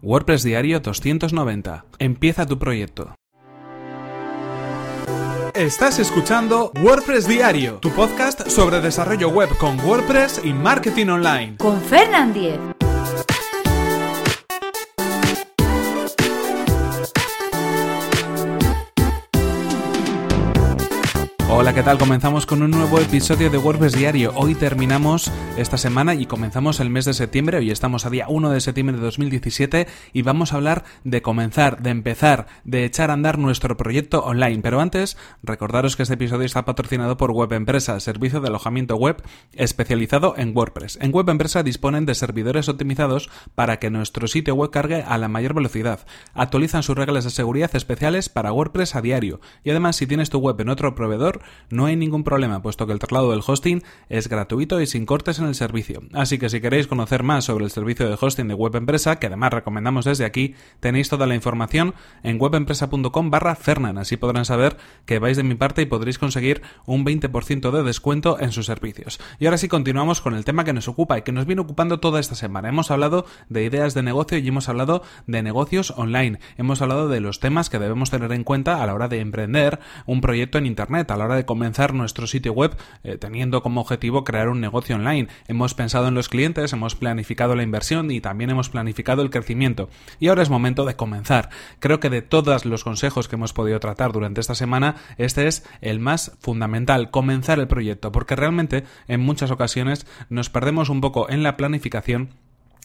WordPress Diario 290. Empieza tu proyecto. Estás escuchando WordPress Diario, tu podcast sobre desarrollo web con WordPress y marketing online. Con Fernand Diez. Hola, ¿qué tal? Comenzamos con un nuevo episodio de WordPress Diario. Hoy terminamos esta semana y comenzamos el mes de septiembre. Hoy estamos a día 1 de septiembre de 2017 y vamos a hablar de comenzar, de empezar, de echar a andar nuestro proyecto online. Pero antes, recordaros que este episodio está patrocinado por Web Empresa, servicio de alojamiento web especializado en WordPress. En Web Empresa disponen de servidores optimizados para que nuestro sitio web cargue a la mayor velocidad. Actualizan sus reglas de seguridad especiales para WordPress a diario. Y además, si tienes tu web en otro proveedor, no hay ningún problema, puesto que el traslado del hosting es gratuito y sin cortes en el servicio. Así que si queréis conocer más sobre el servicio de hosting de Web Empresa, que además recomendamos desde aquí, tenéis toda la información en webempresa.com barra Fernan. Así podrán saber que vais de mi parte y podréis conseguir un 20% de descuento en sus servicios. Y ahora sí continuamos con el tema que nos ocupa y que nos viene ocupando toda esta semana. Hemos hablado de ideas de negocio y hemos hablado de negocios online. Hemos hablado de los temas que debemos tener en cuenta a la hora de emprender un proyecto en Internet, a la hora de comenzar nuestro sitio web eh, teniendo como objetivo crear un negocio online. Hemos pensado en los clientes, hemos planificado la inversión y también hemos planificado el crecimiento. Y ahora es momento de comenzar. Creo que de todos los consejos que hemos podido tratar durante esta semana, este es el más fundamental, comenzar el proyecto, porque realmente en muchas ocasiones nos perdemos un poco en la planificación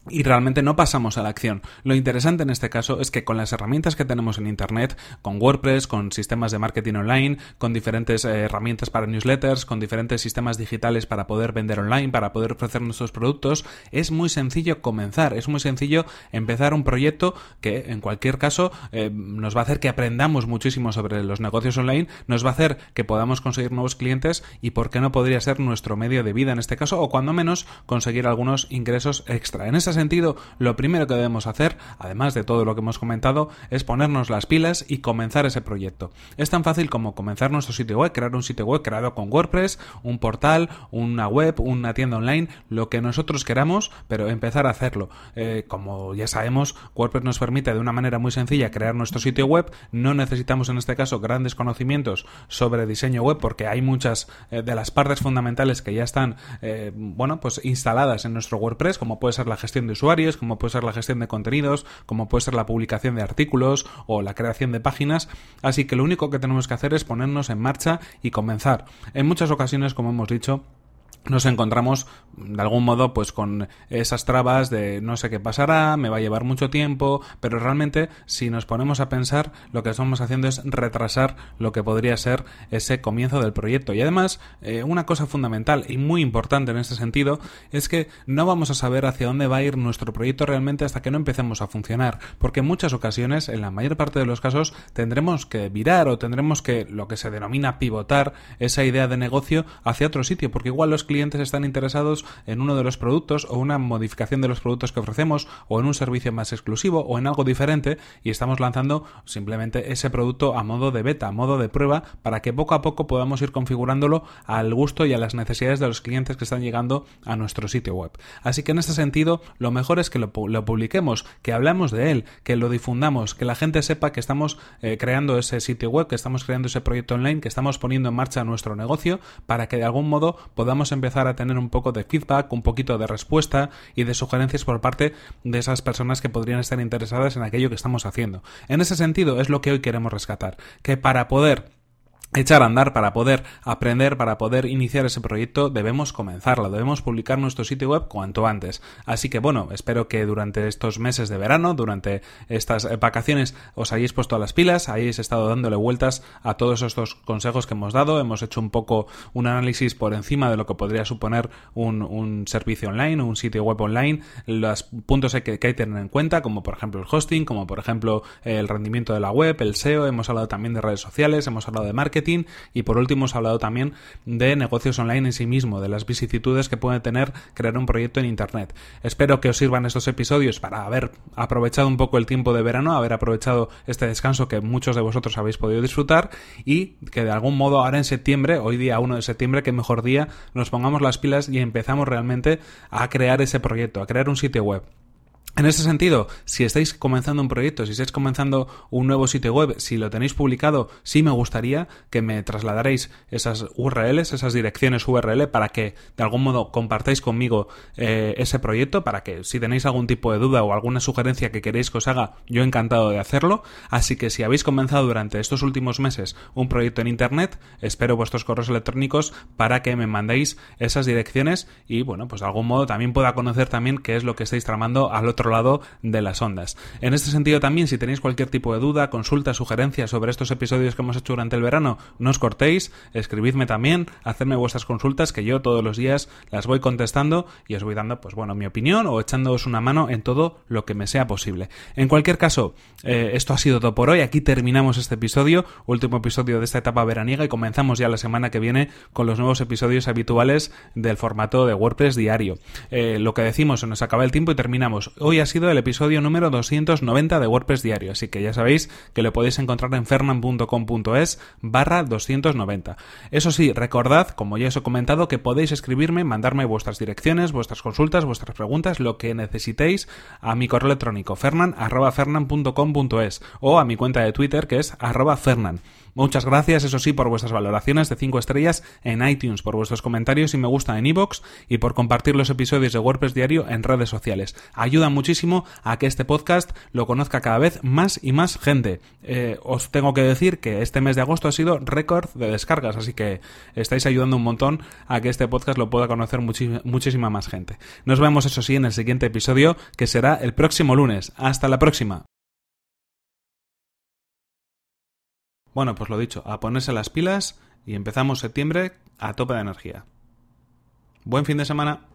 y realmente no pasamos a la acción. Lo interesante en este caso es que con las herramientas que tenemos en Internet, con WordPress, con sistemas de marketing online, con diferentes eh, herramientas para newsletters, con diferentes sistemas digitales para poder vender online, para poder ofrecer nuestros productos, es muy sencillo comenzar, es muy sencillo empezar un proyecto que en cualquier caso eh, nos va a hacer que aprendamos muchísimo sobre los negocios online, nos va a hacer que podamos conseguir nuevos clientes y por qué no podría ser nuestro medio de vida en este caso o cuando menos conseguir algunos ingresos extra. En esa sentido, lo primero que debemos hacer, además de todo lo que hemos comentado, es ponernos las pilas y comenzar ese proyecto. Es tan fácil como comenzar nuestro sitio web, crear un sitio web creado con WordPress, un portal, una web, una tienda online, lo que nosotros queramos, pero empezar a hacerlo. Eh, como ya sabemos, WordPress nos permite de una manera muy sencilla crear nuestro sitio web. No necesitamos en este caso grandes conocimientos sobre diseño web porque hay muchas eh, de las partes fundamentales que ya están, eh, bueno, pues instaladas en nuestro WordPress, como puede ser la gestión de usuarios, como puede ser la gestión de contenidos, como puede ser la publicación de artículos o la creación de páginas. Así que lo único que tenemos que hacer es ponernos en marcha y comenzar. En muchas ocasiones, como hemos dicho, nos encontramos de algún modo pues con esas trabas de no sé qué pasará, me va a llevar mucho tiempo, pero realmente si nos ponemos a pensar lo que estamos haciendo es retrasar lo que podría ser ese comienzo del proyecto. Y además, eh, una cosa fundamental y muy importante en este sentido es que no vamos a saber hacia dónde va a ir nuestro proyecto realmente hasta que no empecemos a funcionar, porque en muchas ocasiones, en la mayor parte de los casos, tendremos que virar o tendremos que lo que se denomina pivotar esa idea de negocio hacia otro sitio, porque igual los clientes están interesados en uno de los productos o una modificación de los productos que ofrecemos o en un servicio más exclusivo o en algo diferente y estamos lanzando simplemente ese producto a modo de beta, a modo de prueba para que poco a poco podamos ir configurándolo al gusto y a las necesidades de los clientes que están llegando a nuestro sitio web. Así que en este sentido lo mejor es que lo, publiquemos, que hablamos de él, que lo difundamos, que la gente sepa que estamos eh, creando ese sitio web, que estamos creando ese proyecto online, que estamos poniendo en marcha nuestro negocio para que de algún modo podamos empezar empezar a tener un poco de feedback, un poquito de respuesta y de sugerencias por parte de esas personas que podrían estar interesadas en aquello que estamos haciendo. En ese sentido es lo que hoy queremos rescatar, que para poder echar a andar para poder aprender, para poder iniciar ese proyecto, debemos comenzarlo, debemos publicar nuestro sitio web cuanto antes. Así que bueno, espero que durante estos meses de verano, durante estas vacaciones, os hayáis puesto a las pilas, hayáis estado dándole vueltas a todos estos consejos que hemos dado, hemos hecho un poco un análisis por encima de lo que podría suponer un, servicio online, un sitio web online, los puntos que hay que tener en cuenta, como por ejemplo el hosting, como por ejemplo el rendimiento de la web, el SEO, hemos hablado también de redes sociales, hemos hablado de marketing, y por último hemos hablado también de negocios online en sí mismo, de las vicisitudes que puede tener crear un proyecto en Internet. Espero que os sirvan estos episodios para haber aprovechado un poco el tiempo de verano, haber aprovechado este descanso que muchos de vosotros habéis podido disfrutar y que de algún modo ahora en septiembre, hoy día 1 de septiembre, que mejor día, nos pongamos las pilas y empezamos realmente a crear ese proyecto, a crear un sitio web. En ese sentido, si estáis comenzando un proyecto, si estáis comenzando un nuevo sitio web, si lo tenéis publicado, sí me gustaría que me trasladaréis esas URLs, esas direcciones URL, para que de algún modo compartáis conmigo eh, ese proyecto, para que si tenéis algún tipo de duda o alguna sugerencia que queréis que os haga, yo encantado de hacerlo. Así que si habéis comenzado durante estos últimos meses un proyecto en Internet, espero vuestros correos electrónicos para que me mandéis esas direcciones y, bueno, pues de algún modo también pueda conocer también qué es lo que estáis tramando al otro lado de las ondas. En este sentido también, si tenéis cualquier tipo de duda, consulta, sugerencia sobre estos episodios que hemos hecho durante el verano, no os cortéis, escribidme también, hacedme vuestras consultas que yo todos los días las voy contestando y os voy dando, pues bueno, mi opinión o echándoos una mano en todo lo que me sea posible. En cualquier caso, eh, esto ha sido todo por hoy. Aquí terminamos este episodio, último episodio de esta etapa veraniega y comenzamos ya la semana que viene con los nuevos episodios habituales del formato de WordPress diario. Eh, lo que decimos, se nos acaba el tiempo y terminamos. Hoy hoy ha sido el episodio número 290 de WordPress Diario, así que ya sabéis que lo podéis encontrar en fernan.com.es barra 290. Eso sí, recordad, como ya os he comentado, que podéis escribirme, mandarme vuestras direcciones, vuestras consultas, vuestras preguntas, lo que necesitéis a mi correo electrónico fernan.fernan.com.es o a mi cuenta de Twitter que es arroba fernan. Muchas gracias, eso sí, por vuestras valoraciones de 5 estrellas en iTunes, por vuestros comentarios y me gusta en iVoox y por compartir los episodios de WordPress Diario en redes sociales. Ayuda muchísimo a que este podcast lo conozca cada vez más y más gente. Eh, os tengo que decir que este mes de agosto ha sido récord de descargas, así que estáis ayudando un montón a que este podcast lo pueda conocer muchísima más gente. Nos vemos, eso sí, en el siguiente episodio, que será el próximo lunes. Hasta la próxima. Bueno, pues lo dicho, a ponerse las pilas y empezamos septiembre a tope de energía. Buen fin de semana.